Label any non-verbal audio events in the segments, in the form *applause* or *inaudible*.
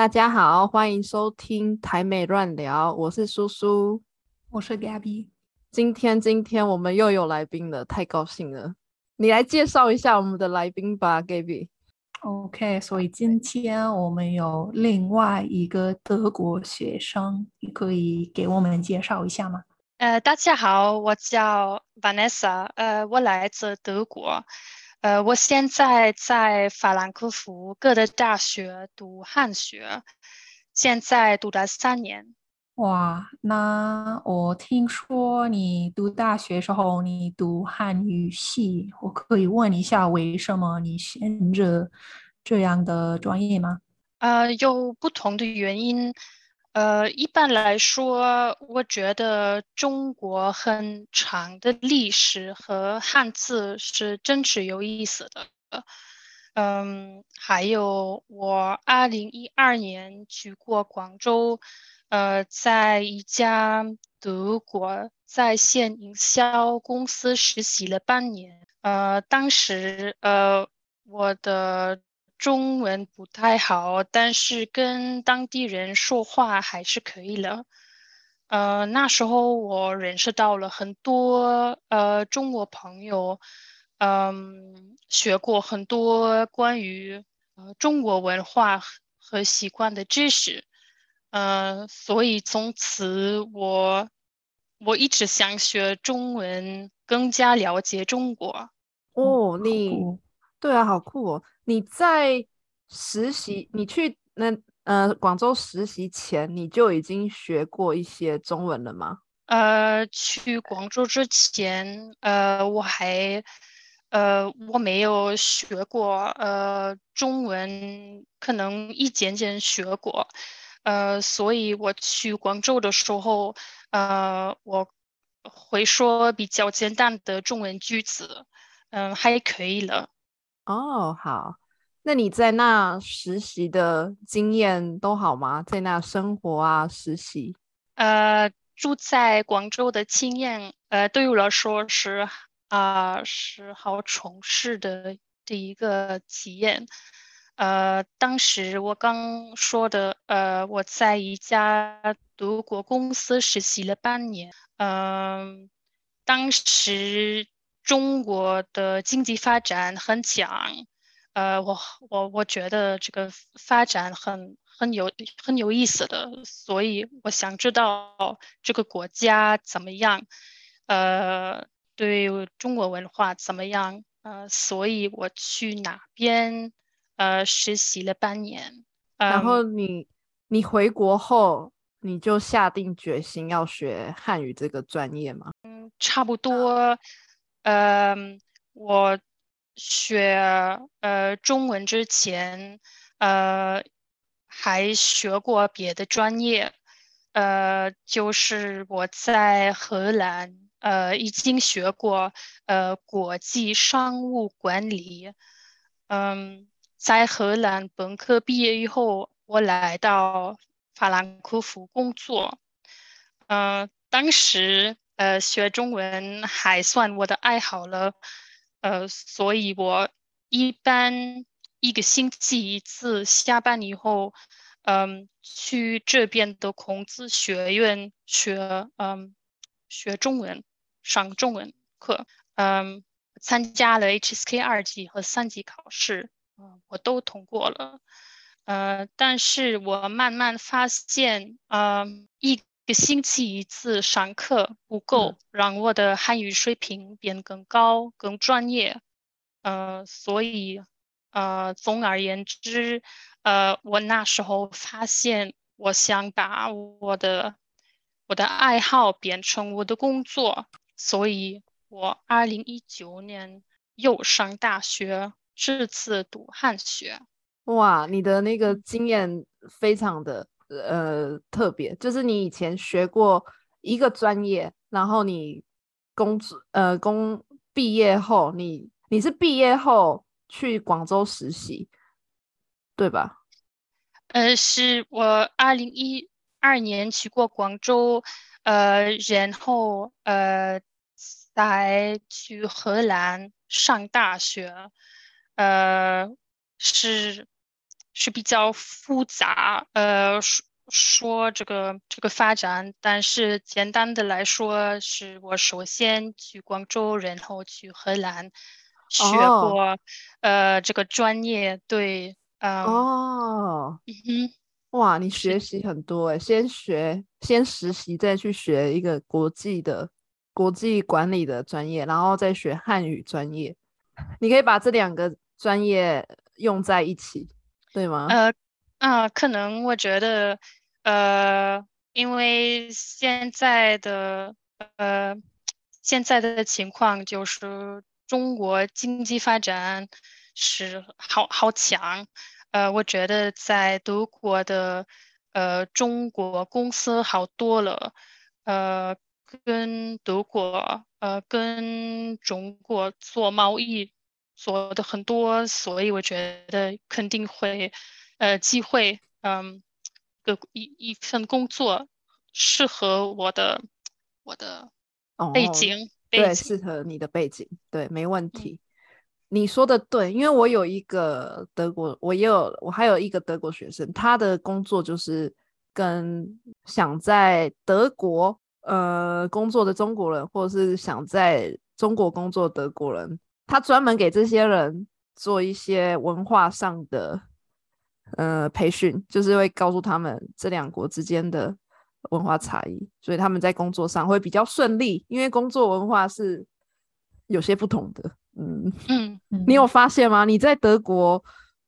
大家好，欢迎收听台美乱聊，我是苏苏，我是 Gabby。今天今天我们又有来宾了，太高兴了！你来介绍一下我们的来宾吧，Gabby。OK，所以今天我们有另外一个德国学生，你可以给我们介绍一下吗？呃，大家好，我叫 Vanessa，呃，我来自德国。呃，我现在在法兰克福哥德大学读汉学，现在读了三年。哇，那我听说你读大学时候你读汉语系，我可以问一下为什么你选择这样的专业吗？呃，有不同的原因。呃，一般来说，我觉得中国很长的历史和汉字是真是有意思的。嗯，还有我二零一二年去过广州，呃，在一家德国在线营销公司实习了半年。呃，当时呃，我的。中文不太好，但是跟当地人说话还是可以了。呃，那时候我认识到了很多呃中国朋友，嗯，学过很多关于呃中国文化和习惯的知识。呃，所以从此我我一直想学中文，更加了解中国。哦，你。对啊，好酷哦！你在实习，你去那呃广州实习前，你就已经学过一些中文了吗？呃，去广州之前，呃，我还呃我没有学过呃中文，可能一点点学过，呃，所以我去广州的时候，呃，我会说比较简单的中文句子，嗯，还可以了。哦，好，那你在那实习的经验都好吗？在那生活啊，实习，呃，住在广州的经验，呃，对我来说是啊，是好充实的的一个体验。呃，当时我刚说的，呃，我在一家德国公司实习了半年，嗯，当时。中国的经济发展很强，呃，我我我觉得这个发展很很有很有意思的，所以我想知道这个国家怎么样，呃，对中国文化怎么样，呃，所以我去哪边呃实习了半年，呃然后你你回国后你就下定决心要学汉语这个专业吗？嗯，差不多。嗯，我学呃中文之前，呃还学过别的专业，呃就是我在荷兰呃已经学过呃国际商务管理，嗯，在荷兰本科毕业以后，我来到法兰克福工作，嗯，当时。呃，学中文还算我的爱好了，呃，所以我一般一个星期一次，下班以后，嗯，去这边的孔子学院学，嗯，学中文，上中文课，嗯，参加了 HSK 二级和三级考试，嗯，我都通过了，呃，但是我慢慢发现，嗯，一。一个星期一次上课不够，让我的汉语水平变更高、更专业。呃，所以，呃，总而言之，呃，我那时候发现，我想把我的我的爱好变成我的工作，所以我二零一九年又上大学，这次读汉学。哇，你的那个经验非常的。呃，特别就是你以前学过一个专业，然后你工作呃工毕业后，你你是毕业后去广州实习，对吧？呃，是我二零一二年去过广州，呃，然后呃再去荷兰上大学，呃，是。是比较复杂，呃，说说这个这个发展，但是简单的来说，是我首先去广州，然后去荷兰学过，呃，这个专业，对，嗯，哦，嗯哼。哇，你学习很多哎，先学，先实习，再去学一个国际的国际管理的专业，然后再学汉语专业。你可以把这两个专业用在一起，对吗？呃，啊，可能我觉得，呃，因为现在的呃现在的情况就是中国经济发展是好好强。呃，我觉得在德国的呃中国公司好多了，呃，跟德国呃跟中国做贸易做的很多，所以我觉得肯定会呃机会，嗯，个一一份工作适合我的我的背景，对，适合你的背景，对，没问题。你说的对，因为我有一个德国，我也有，我还有一个德国学生，他的工作就是跟想在德国呃工作的中国人，或者是想在中国工作德国人，他专门给这些人做一些文化上的呃培训，就是会告诉他们这两国之间的文化差异，所以他们在工作上会比较顺利，因为工作文化是有些不同的。嗯嗯，你有发现吗？你在德国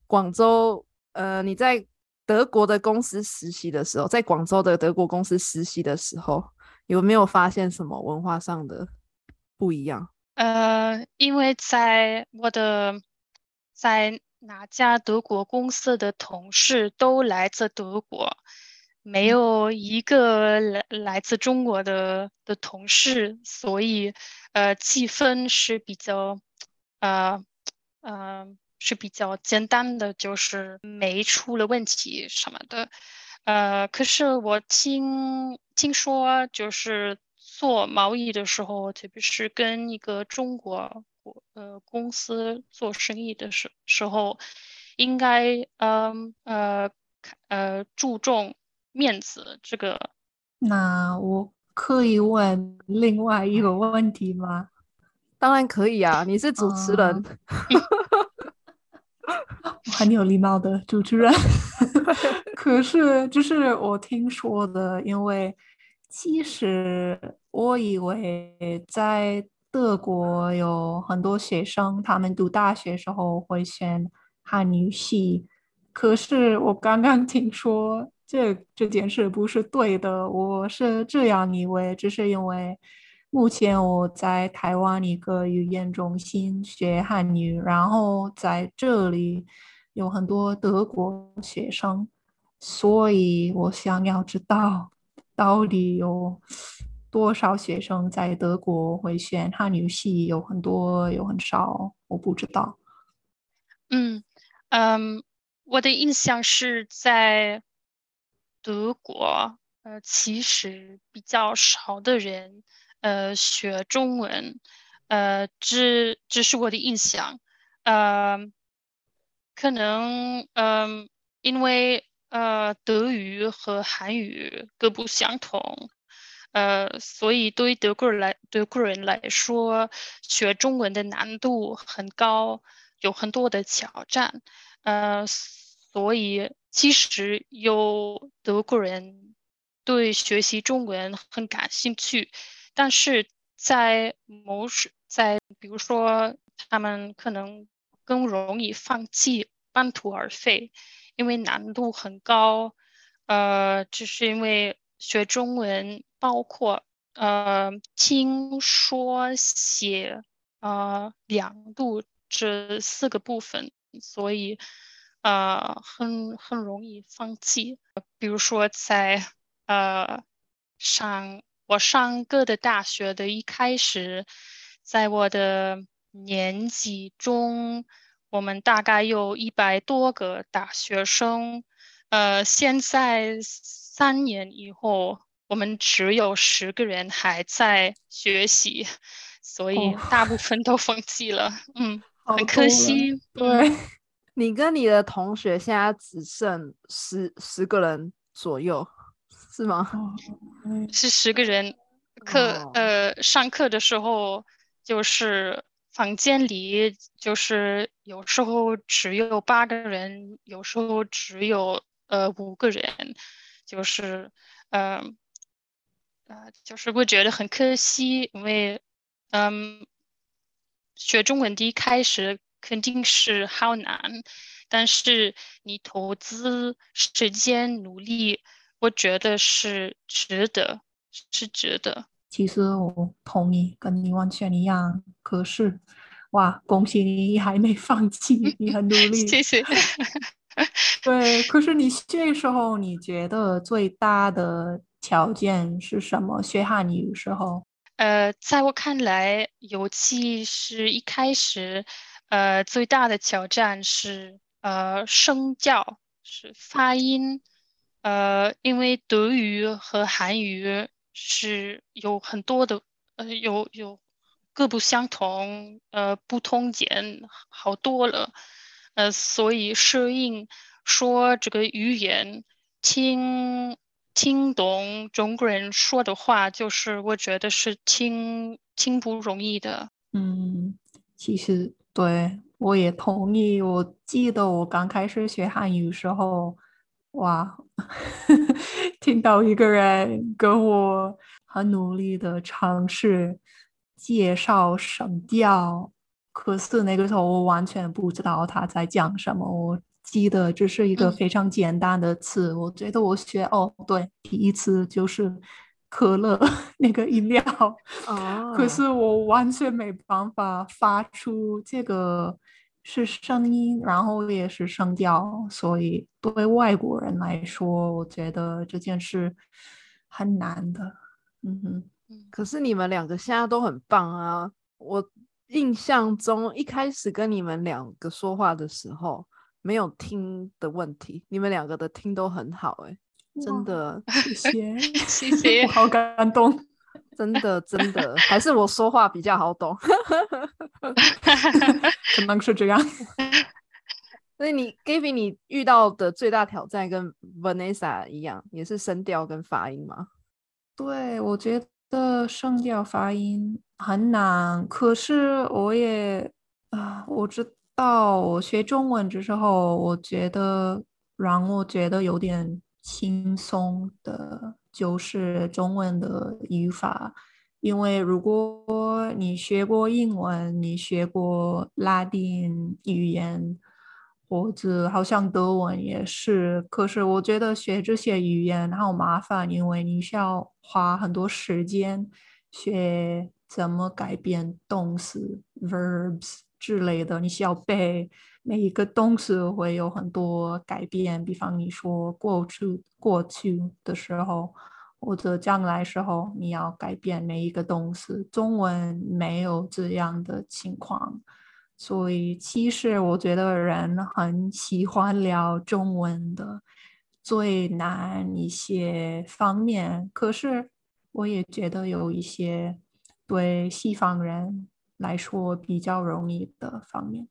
广州，呃，你在德国的公司实习的时候，在广州的德国公司实习的时候，有没有发现什么文化上的不一样？呃，因为在我的在哪家德国公司的同事都来自德国。没有一个来来自中国的的同事，所以呃气氛是比较呃呃是比较简单的，就是没出了问题什么的。呃，可是我听听说，就是做贸易的时候，特别是跟一个中国呃公司做生意的时时候，应该嗯呃呃注重。面子这个，那我可以问另外一个问题吗？当然可以啊，你是主持人，*laughs* 很有礼貌的主持人。*laughs* 可是，就是我听说的，因为其实我以为在德国有很多学生，他们读大学时候会选汉语系，可是我刚刚听说。这这件事不是对的，我是这样以为，只是因为目前我在台湾一个语言中心学汉语，然后在这里有很多德国学生，所以我想要知道到底有多少学生在德国会选汉语系，有很多，有很少，我不知道。嗯嗯，我的印象是在。德国，呃，其实比较少的人，呃，学中文，呃，这这是我的印象，呃，可能，嗯，因为，呃，德语和韩语各不相同，呃，所以对于德国人来，德国人来说，学中文的难度很高，有很多的挑战，呃。所以，其实有德国人对学习中文很感兴趣，但是在某时，在比如说，他们可能更容易放弃，半途而废，因为难度很高。呃，就是因为学中文包括呃听说写呃两度这四个部分，所以。呃，很很容易放弃。比如说，在呃上我上各的大学的一开始，在我的年级中，我们大概有一百多个大学生。呃，现在三年以后，我们只有十个人还在学习，所以大部分都放弃了。嗯，*laughs* 很可惜。对。*laughs* 你跟你的同学现在只剩十十个人左右，是吗？是十个人。课哦呃，上课的时候就是房间里就是有时候只有八个人，有时候只有呃五个人，就是呃呃，就是会觉得很可惜，因为嗯，学中文的一开始肯定是好难，但是你投资时间努力，我觉得是值得，是值得。其实我同意，跟你完全一样。可是，哇，恭喜你还没放弃，你很努力。谢谢。*laughs* 对，可是你这时候你觉得最大的条件是什么？学汉语的时候，呃，在我看来，尤其是一开始，呃，最大的挑战是呃声调，是发音，呃，因为德语和韩语是有很多的，呃，有有各不相同，呃，不通点好多了，呃，所以适应说这个语言，听听懂中国人说的话，就是我觉得是挺挺不容易的。嗯，其实对我也同意。我记得我刚开始学汉语的时候，哇，*laughs* 听到一个人跟我很努力的尝试介绍声调，可是那个时候我完全不知道他在讲什么。我记得这是一个嗯非常简单的词，我觉得我学哦，对，第一次就是可乐 *laughs* 那个饮料。哦，可是我完全没办法发出这个是声音，然后也是声调，所以对外国人来说，我觉得这件事很难的。嗯哼，可是你们两个现在都很棒啊！我印象中一开始跟你们两个说话的时候，没有听的问题，你们两个的听都很好、欸，真的，*laughs* 谢谢，*laughs* 谢谢 *laughs* 我好感动。真的，真的，还是我说话比较好懂。可能是这样。所以你 Gaby，你遇到的最大挑战跟 Vanessa 一样，也是声调跟发音吗？对，我觉的声调发音很难，可是我也啊、我知道我学中文的时候，我觉得让我觉得有点轻松的，就是中文的语法，因为如果你学过英文，你学过拉丁语言。或者好像德文也是，可是我觉得学这些语言好麻烦，因为你需要花很多时间学怎么改变动词 verbs 之类的，你需要背每一个动词会有很多改变，比方你说过去过去的时候，或者将来时候，你要改变每一个动词，中文没有这样的情况。所以其实我觉得人很喜欢聊中文的最难一些方面，可是我也觉得有一些对西方人来说比较容易的方面。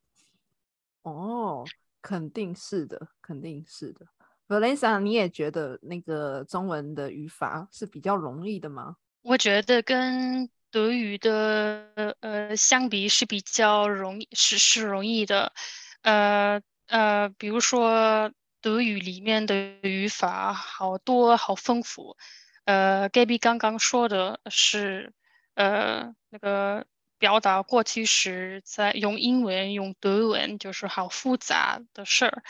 哦，肯定是的，肯定是的。Vanessa，你也觉得那个中文的语法是比较容易的吗？我觉得跟德语的呃相比是比较容易，是是容易的，呃呃，比如说德语里面的语法好多好丰富，呃，Gaby 刚刚说的是呃那个表达过去时在用英文用德文就是好复杂的事儿，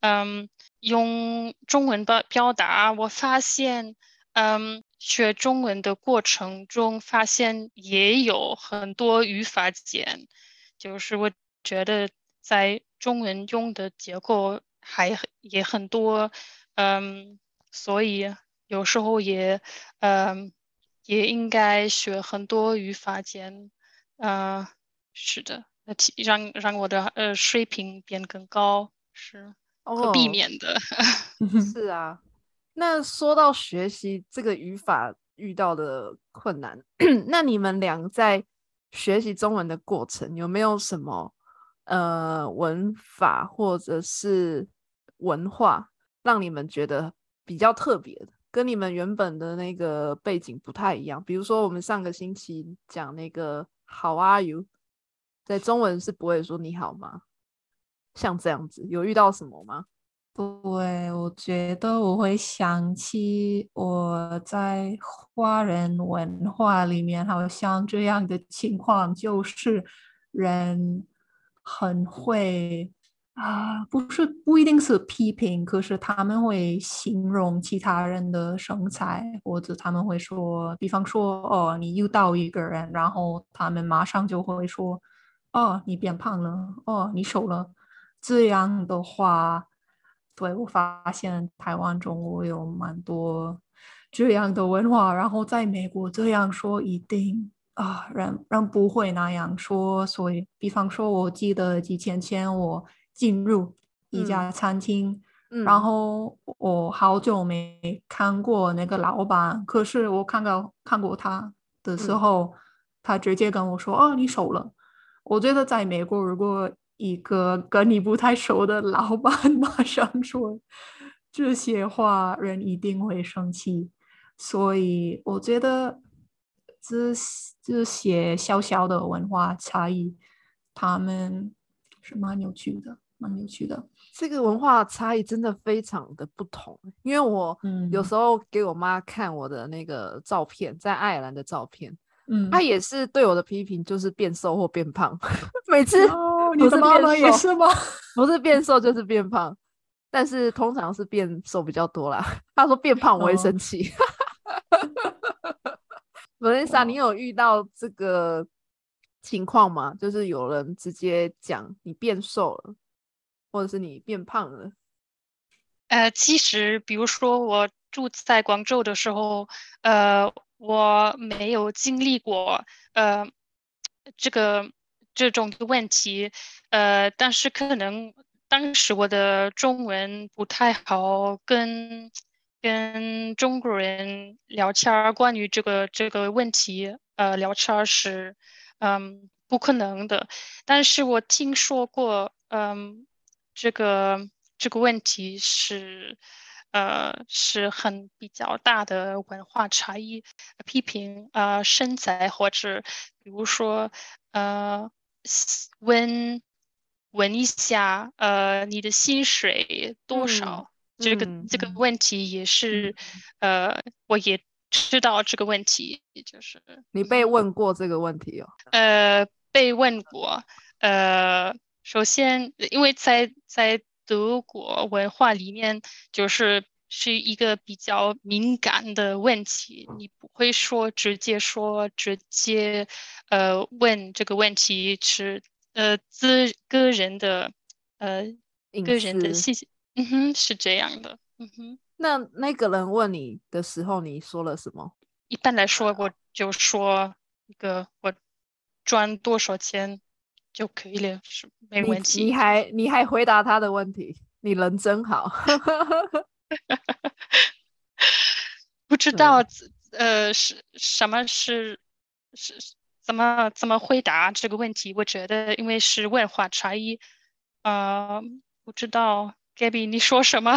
嗯，用中文表表达，我发现。嗯，学中文的过程中，发现也有很多语法简，就是我觉得在中文用的结构还很也很多，嗯，所以有时候也，嗯，也应该学很多语法简，嗯，是的，那提让让我的呃水平变更高，是可避哦，免的。*laughs* 是啊。那说到学习这个语法遇到的困难，*clears throat* 那你们俩在学习中文的过程有没有什么呃文法或者是文化，让你们觉得比较特别的，跟你们原本的那个背景不太一样？比如说我们上个星期讲那个 How are you，在中文是不会说你好吗？像这样子，有遇到什么吗？对，我觉得我会想起我在华人文化里面，好像这样的情况，就是人很会啊，不是不一定是批评，可是他们会形容其他人的身材，或者他们会说，比方说，哦，你遇到一个人，然后他们马上就会说，哦，你变胖了，哦，你瘦了，这样的话。对我发现台湾、中国有蛮多这样的文化，然后在美国这样说一定啊，人人不会那样说。所以，比方说，我记得几天前我进入一家餐厅，然后我好久没看过那个老板，可是我看到看过他的时候，他直接跟我说：“哦，你熟了。”我觉得在美国，如果一个跟你不太熟的老板 *laughs* 马上说这些话，人一定会生气。所以我觉得这这些小小的文化差异，他们是蛮有趣的，蛮有趣的。这个文化差异真的非常的不同，因为我有时候给我妈看我的那个照片，在爱尔兰的照片。嗯，他也是对我的批评，就是变瘦或变胖。*laughs* 每次你的妈妈也是吗？不是变瘦就是变胖，但是通常是变瘦比较多啦。*laughs* 他说变胖我会生气。*laughs* 文丽莎，你有遇到这个情况吗？就是有人直接讲你变瘦了，或者是你变胖了？呃，其实比如说我住在广州的时候，呃。我没有经历过呃这个这种的问题，呃，但是可能当时我的中文不太好，跟跟中国人聊天儿关于这个这个问题，呃，聊天儿是嗯不可能的。但是我听说过，嗯，这个这个问题是。呃，是很比较大的文化差异，批评呃身材或者比如说呃问问一下呃你的薪水多少，这个这个问题也是呃我也知道这个问题，就是你被问过这个问题哦？呃，被问过，呃，首先因为在在。德国文化里面就是是一个比较敏感的问题，你不会说直接说直接，呃，问这个问题是呃自个人的呃个人的信息，嗯哼，是这样的，嗯哼。那那个人问你的时候，你说了什么？一般来说，我就说一个我赚多少钱。就可以了，是没问题。你还你还回答他的问题，你人真好。*laughs* 不知道呃是什么是是怎么怎么回答这个问题？我觉得因为是文化差异，呃，不知道 Gabby 你说什么？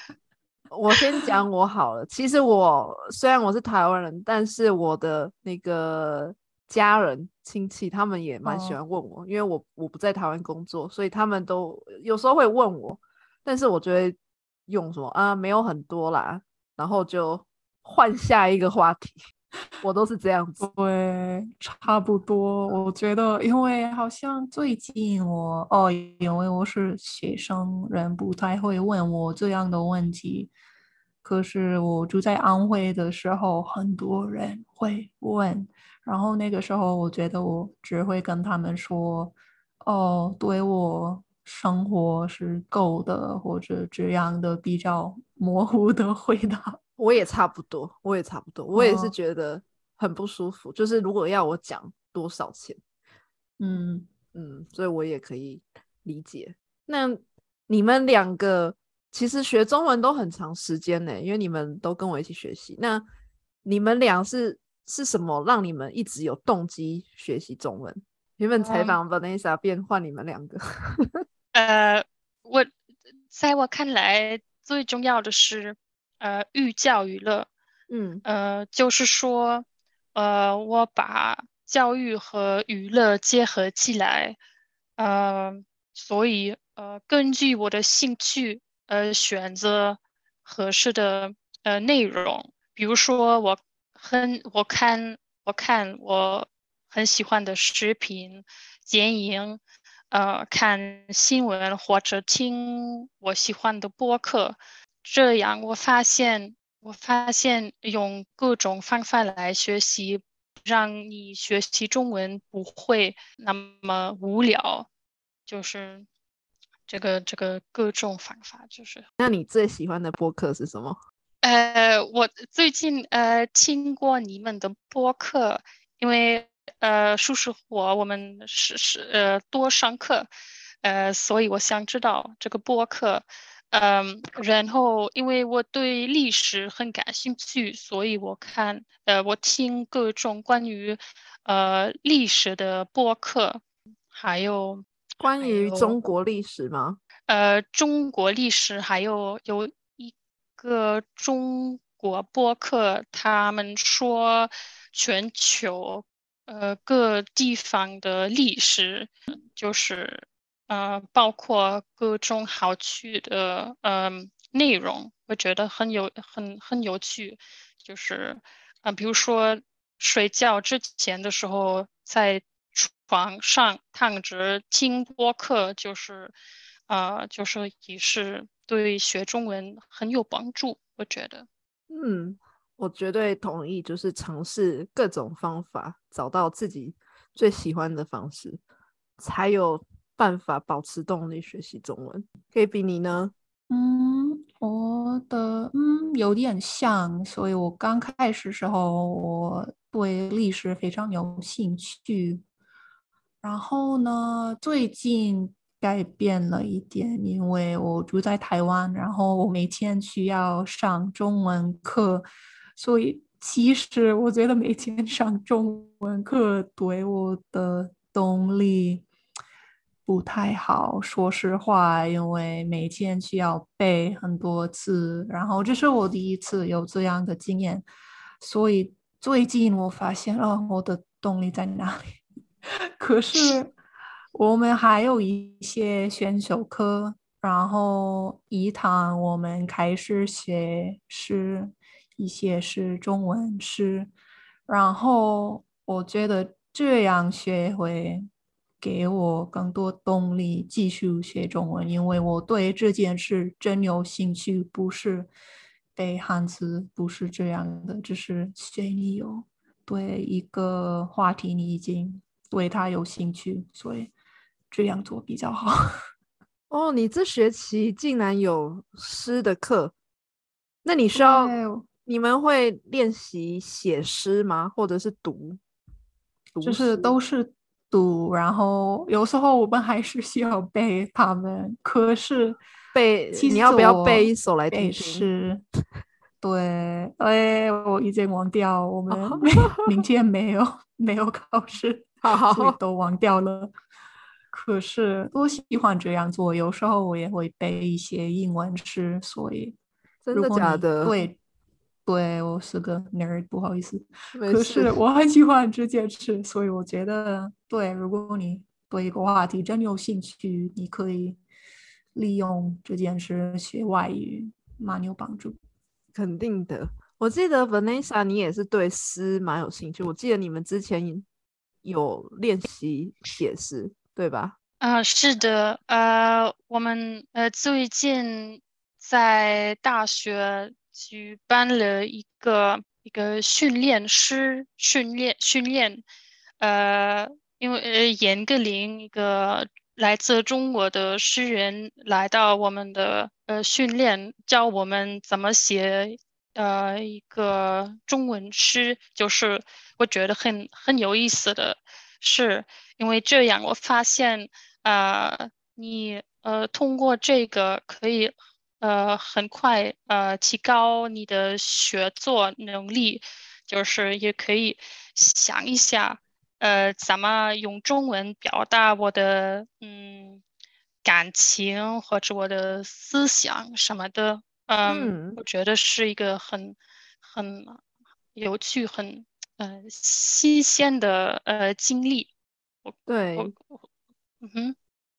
*laughs* 我先讲我好了。其实我虽然我是台湾人，但是我的那个。家人亲戚他们也蛮喜欢问我，因为我我不在台湾工作，所以他们都有时候会问我，但是我就会用什么啊没有很多啦，然后就换下一个话题，*laughs* 我都是这样子。对，差不多。我觉得，因为好像最近我哦，因为我是学生，人不太会问我这样的问题。可是我住在安徽的时候，很多人会问。然后那个时候，我觉得我只会跟他们说：“哦，对我生活是够的，或者这样的比较 *laughs* 模糊的回答。”我也差不多，我也差不多，我也是觉得很不舒服。就是如果要我讲多少钱，嗯嗯，所以我也可以理解。那你们两个其实学中文都很长时间呢，因为你们都跟我一起学习。那你们俩是？是什么让你们一直有动机学习中文？原本采访 Vanessa 变换你们两个。*laughs* 呃，我在我看来最重要的是呃寓教于乐。嗯呃，就是说呃我把教育和娱乐结合起来，呃，所以呃根据我的兴趣呃选择合适的呃内容，比如说我很我看我看我很喜欢的视频、电影，呃，看新闻或者听我喜欢的播客，这样我发现我发现用各种方法来学习。让你学习中文不会那么无聊，就是这个这个各种方法，就是。那你最喜欢的播客是什么？呃，我最近呃听过你们的播客，因为呃叔叔我我们是是呃多上课，呃，所以我想知道这个播客。嗯，然后因为我对历史很感兴趣，所以我看，呃，我听各种关于，呃，历史的播客，还有关于中国历史吗？呃，中国历史还有有一个中国播客，他们说全球，呃，各地方的历史，就是。呃，包括各种好趣的呃内容，我觉得很有很很有趣。就是，呃，比如说睡觉之前的时候，在床上躺着听播客，就是，呃，就是也是对学中文很有帮助。我觉得，嗯，我绝对同意，就是尝试各种方法，找到自己最喜欢的方式，才有。办法保持动力学习中文，可以比你呢？嗯，我的嗯有点像，所以我刚开始时候我对历史非常有兴趣，然后呢，最近改变了一点，因为我住在台湾，然后我每天需要上中文课，所以其实我觉得每天上中文课对我的动力。不太好，说实话，因为每天需要背很多次，然后这是我第一次有这样的经验，所以最近我发现了我的动力在哪里。*laughs* 可是我们还有一些选修课，然后一堂我们开始学诗，一些是中文诗，然后我觉得这样学会。给我更多动力继续学中文，因为我对这件事真有兴趣，不是背汉字，不是这样的，只是学你有对一个话题你已经对他有兴趣，所以这样做比较好。*laughs* 哦，你这学期竟然有诗的课，那你需要你们会练习写诗吗？或者是读？就是都是。读，然后有时候我们还是需要背他们。可是背，你要不要背一首来听听？*laughs* 对，哎，我已经忘掉。我们 *laughs* 明天没有没有考试，所以都忘掉了。可是我喜欢这样做，有时候我也会背一些英文诗。所以真的假的？对。对我是个 nerd，不好意思。可是我很喜欢这件事，所以我觉得，对，如果你对一个话题真有兴趣，你可以利用这件事学外语，蛮有帮助。肯定的。我记得 Vanessa，你也是对诗蛮有兴趣。我记得你们之前有练习写诗，对吧？啊，是的。呃，我们呃最近在大学。举办了一个一个训练师训练训练，呃，因为呃严歌苓一个来自中国的诗人来到我们的呃训练，教我们怎么写呃一个中文诗，就是我觉得很很有意思的是，因为这样我发现呃，你呃通过这个可以。呃，很快呃，提高你的学作能力，就是也可以想一下，呃，怎么用中文表达我的嗯感情或者我的思想什么的，嗯，嗯我觉得是一个很很有趣、很呃新鲜的呃经历。对嗯哼，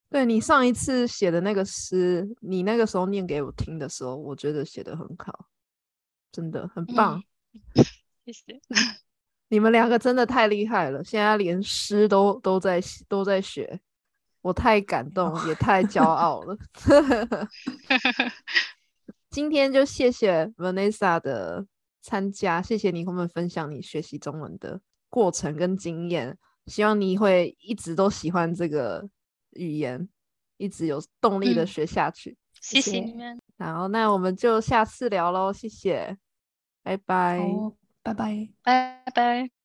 对，你上一次写的那个诗，你那个时候念给我听的时候，我觉得写的很好，真的很棒。谢谢。*laughs* 你们两个真的太厉害了，现在连诗都都在写都在学，我太感动，也太骄傲了。*laughs* 今天就谢谢 Vanessa 的参加，谢谢你跟我们分享你学习中文的过程跟经验，希望你会一直都喜欢这个语言，一直有动力的嗯学下去。谢谢谢你们。好，那我们就下次聊喽，谢谢，拜拜。好，拜拜。拜拜。